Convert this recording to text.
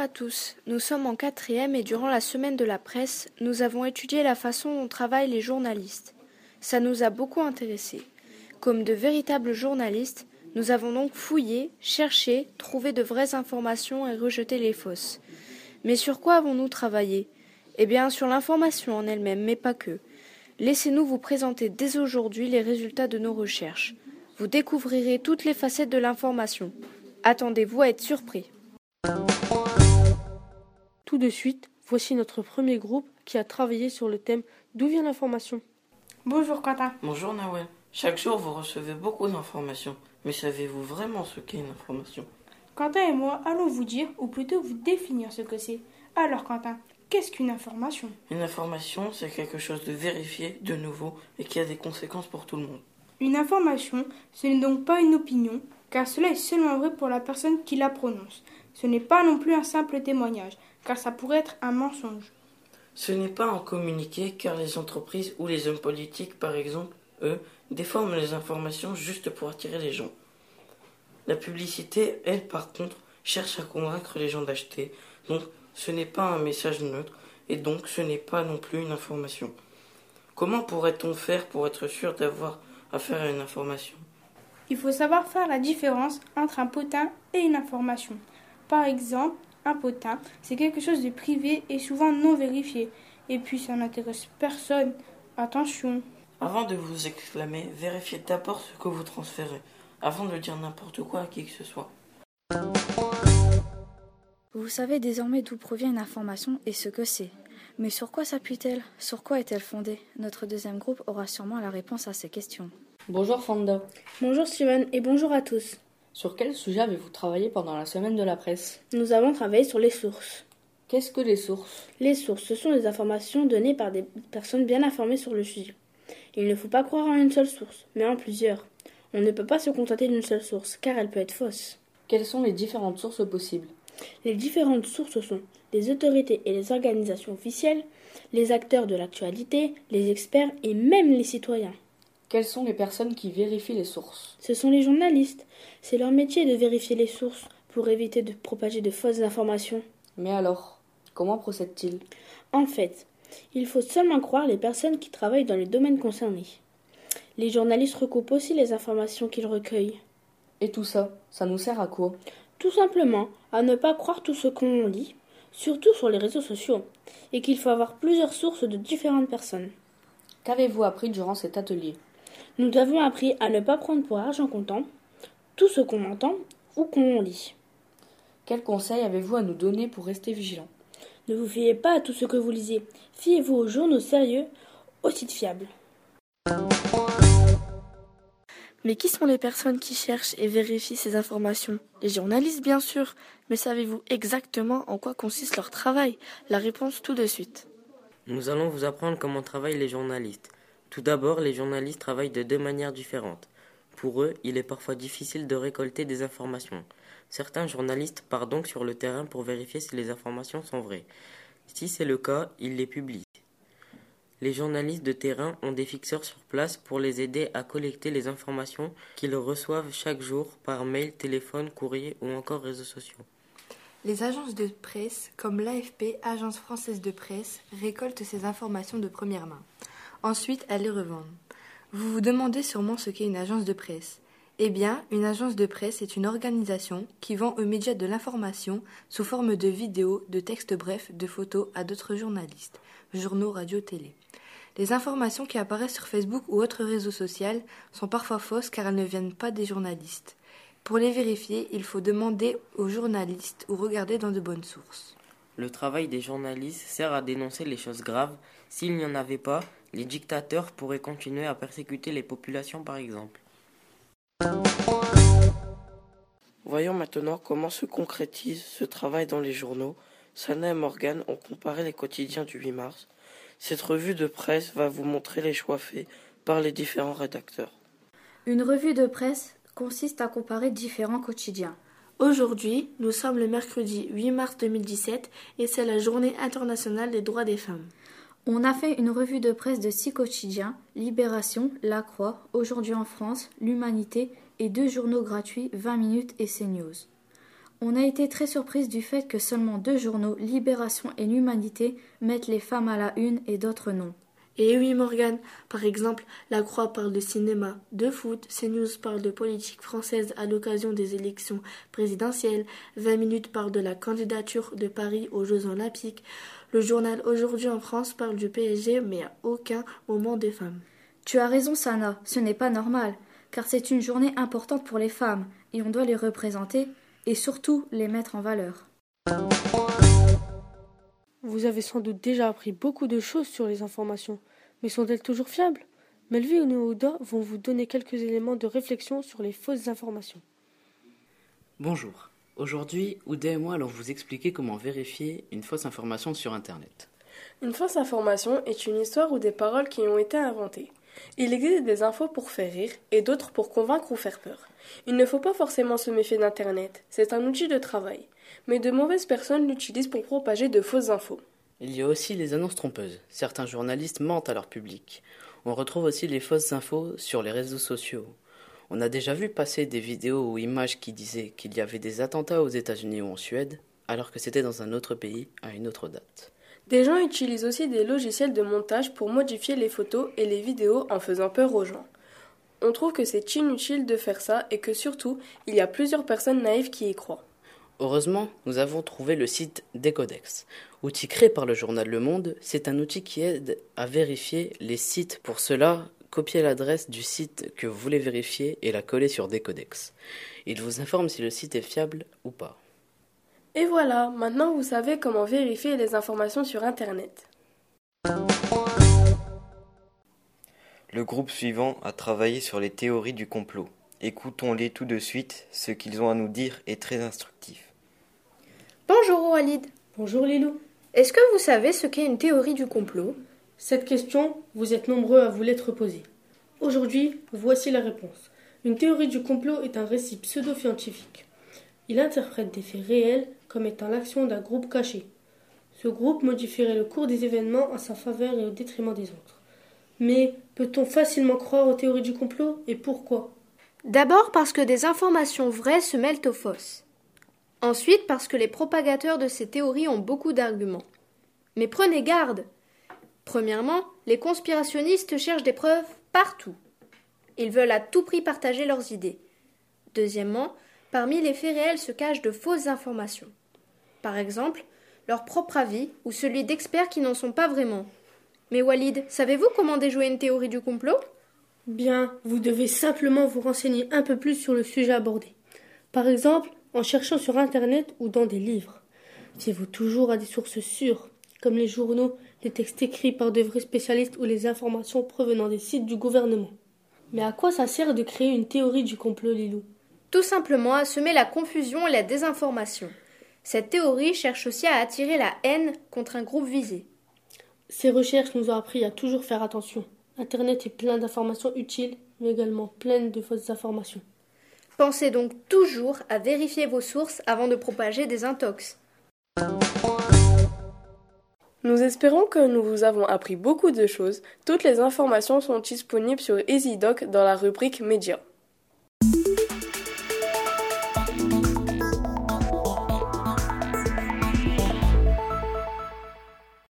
à tous. Nous sommes en quatrième et durant la semaine de la presse, nous avons étudié la façon dont travaillent les journalistes. Ça nous a beaucoup intéressés. Comme de véritables journalistes, nous avons donc fouillé, cherché, trouvé de vraies informations et rejeté les fausses. Mais sur quoi avons-nous travaillé? Eh bien, sur l'information en elle-même, mais pas que. Laissez-nous vous présenter dès aujourd'hui les résultats de nos recherches. Vous découvrirez toutes les facettes de l'information. Attendez-vous à être surpris. Tout de suite, voici notre premier groupe qui a travaillé sur le thème D'où vient l'information Bonjour Quentin. Bonjour Nawel. Chaque jour, vous recevez beaucoup d'informations. Mais savez-vous vraiment ce qu'est une information? Quentin et moi allons vous dire, ou plutôt vous définir ce que c'est. Alors Quentin, qu'est-ce qu'une information? Une information, c'est quelque chose de vérifié, de nouveau, et qui a des conséquences pour tout le monde. Une information, ce n'est donc pas une opinion, car cela est seulement vrai pour la personne qui la prononce. Ce n'est pas non plus un simple témoignage, car ça pourrait être un mensonge. Ce n'est pas un communiqué, car les entreprises ou les hommes politiques, par exemple, eux, déforment les informations juste pour attirer les gens. La publicité, elle, par contre, cherche à convaincre les gens d'acheter, donc ce n'est pas un message neutre, et donc ce n'est pas non plus une information. Comment pourrait-on faire pour être sûr d'avoir affaire à une information? Il faut savoir faire la différence entre un potin et une information. Par exemple, un potin, c'est quelque chose de privé et souvent non vérifié, et puis ça n'intéresse personne. Attention. Avant de vous exclamer, vérifiez d'abord ce que vous transférez, avant de dire n'importe quoi à qui que ce soit. Vous savez désormais d'où provient une information et ce que c'est. Mais sur quoi s'appuie-t-elle? Sur quoi est-elle fondée? Notre deuxième groupe aura sûrement la réponse à ces questions. Bonjour Fanda. Bonjour Steven et bonjour à tous. Sur quel sujet avez-vous travaillé pendant la semaine de la presse? Nous avons travaillé sur les sources. Qu'est-ce que les sources? Les sources, ce sont des informations données par des personnes bien informées sur le sujet. Il ne faut pas croire en une seule source, mais en plusieurs. On ne peut pas se contenter d'une seule source, car elle peut être fausse. Quelles sont les différentes sources possibles? Les différentes sources sont les autorités et les organisations officielles, les acteurs de l'actualité, les experts et même les citoyens. Quelles sont les personnes qui vérifient les sources Ce sont les journalistes. C'est leur métier de vérifier les sources pour éviter de propager de fausses informations. Mais alors, comment procèdent-ils? En fait, il faut seulement croire les personnes qui travaillent dans les domaines concernés. Les journalistes recoupent aussi les informations qu'ils recueillent. Et tout ça, ça nous sert à quoi? Tout simplement à ne pas croire tout ce qu'on lit, surtout sur les réseaux sociaux, et qu'il faut avoir plusieurs sources de différentes personnes. Qu'avez-vous appris durant cet atelier? Nous avons appris à ne pas prendre pour argent comptant tout ce qu'on entend ou qu'on lit. Quels conseils avez-vous à nous donner pour rester vigilants? Ne vous fiez pas à tout ce que vous lisez. Fiez-vous aux journaux sérieux, aux sites fiables. Mais qui sont les personnes qui cherchent et vérifient ces informations? Les journalistes, bien sûr. Mais savez-vous exactement en quoi consiste leur travail? La réponse tout de suite. Nous allons vous apprendre comment travaillent les journalistes. Tout d'abord, les journalistes travaillent de deux manières différentes. Pour eux, il est parfois difficile de récolter des informations. Certains journalistes partent donc sur le terrain pour vérifier si les informations sont vraies. Si c'est le cas, ils les publient. Les journalistes de terrain ont des fixeurs sur place pour les aider à collecter les informations qu'ils reçoivent chaque jour par mail, téléphone, courrier ou encore réseaux sociaux. Les agences de presse, comme l'AFP, Agence française de presse, récoltent ces informations de première main. Ensuite, elles les revendent. Vous vous demandez sûrement ce qu'est une agence de presse. Eh bien, une agence de presse est une organisation qui vend aux médias de l'information sous forme de vidéos, de textes brefs, de photos à d'autres journalistes, journaux, radio, télé. Les informations qui apparaissent sur Facebook ou autres réseaux sociaux sont parfois fausses car elles ne viennent pas des journalistes. Pour les vérifier, il faut demander aux journalistes ou regarder dans de bonnes sources. Le travail des journalistes sert à dénoncer les choses graves. S'il n'y en avait pas, les dictateurs pourraient continuer à persécuter les populations par exemple. Voyons maintenant comment se concrétise ce travail dans les journaux. Sana et Morgan ont comparé les quotidiens du 8 mars. Cette revue de presse va vous montrer les choix faits par les différents rédacteurs. Une revue de presse consiste à comparer différents quotidiens. Aujourd'hui, nous sommes le mercredi 8 mars 2017 et c'est la journée internationale des droits des femmes. On a fait une revue de presse de six quotidiens Libération, La Croix, Aujourd'hui en France, L'Humanité et deux journaux gratuits 20 minutes et CNews. On a été très surprise du fait que seulement deux journaux, Libération et l'Humanité, mettent les femmes à la une et d'autres non. Et oui, Morgane, par exemple, La Croix parle de cinéma, de foot, CNews parle de politique française à l'occasion des élections présidentielles, 20 minutes parle de la candidature de Paris aux Jeux Olympiques, le journal Aujourd'hui en France parle du PSG, mais à aucun moment des femmes. Tu as raison, Sana, ce n'est pas normal, car c'est une journée importante pour les femmes, et on doit les représenter, et surtout les mettre en valeur. Vous avez sans doute déjà appris beaucoup de choses sur les informations, mais sont-elles toujours fiables? Melvie et Nouda vont vous donner quelques éléments de réflexion sur les fausses informations. Bonjour. Aujourd'hui, Ouda et moi allons vous expliquer comment vérifier une fausse information sur Internet. Une fausse information est une histoire ou des paroles qui ont été inventées. Il existe des infos pour faire rire et d'autres pour convaincre ou faire peur. Il ne faut pas forcément se méfier d'Internet, c'est un outil de travail. Mais de mauvaises personnes l'utilisent pour propager de fausses infos. Il y a aussi les annonces trompeuses. Certains journalistes mentent à leur public. On retrouve aussi les fausses infos sur les réseaux sociaux. On a déjà vu passer des vidéos ou images qui disaient qu'il y avait des attentats aux États-Unis ou en Suède, alors que c'était dans un autre pays à une autre date. Des gens utilisent aussi des logiciels de montage pour modifier les photos et les vidéos en faisant peur aux gens. On trouve que c'est inutile de faire ça et que surtout, il y a plusieurs personnes naïves qui y croient. Heureusement, nous avons trouvé le site Decodex. Outil créé par le journal Le Monde, c'est un outil qui aide à vérifier les sites. Pour cela, copiez l'adresse du site que vous voulez vérifier et la coller sur Decodex. Il vous informe si le site est fiable ou pas. Et voilà, maintenant vous savez comment vérifier les informations sur Internet. Le groupe suivant a travaillé sur les théories du complot. Écoutons-les tout de suite, ce qu'ils ont à nous dire est très instructif. Bonjour Walid. Bonjour Lilou. Est-ce que vous savez ce qu'est une théorie du complot? Cette question, vous êtes nombreux à vous l'être posée. Aujourd'hui, voici la réponse. Une théorie du complot est un récit pseudo-scientifique. Il interprète des faits réels comme étant l'action d'un groupe caché. Ce groupe modifierait le cours des événements en sa faveur et au détriment des autres. Mais peut-on facilement croire aux théories du complot et pourquoi? D'abord parce que des informations vraies se mêlent aux fausses. Ensuite parce que les propagateurs de ces théories ont beaucoup d'arguments. Mais prenez garde. Premièrement, les conspirationnistes cherchent des preuves partout. Ils veulent à tout prix partager leurs idées. Deuxièmement, Parmi les faits réels se cachent de fausses informations. Par exemple, leur propre avis ou celui d'experts qui n'en sont pas vraiment. Mais Walid, savez-vous comment déjouer une théorie du complot? Bien, vous devez simplement vous renseigner un peu plus sur le sujet abordé. Par exemple, en cherchant sur Internet ou dans des livres. Fiez-vous toujours à des sources sûres, comme les journaux, les textes écrits par de vrais spécialistes ou les informations provenant des sites du gouvernement. Mais à quoi ça sert de créer une théorie du complot, Lilou? Tout simplement à semer la confusion et la désinformation. Cette théorie cherche aussi à attirer la haine contre un groupe visé. Ces recherches nous ont appris à toujours faire attention. Internet est plein d'informations utiles, mais également plein de fausses informations. Pensez donc toujours à vérifier vos sources avant de propager des intox. Nous espérons que nous vous avons appris beaucoup de choses. Toutes les informations sont disponibles sur EasyDoc dans la rubrique Médias.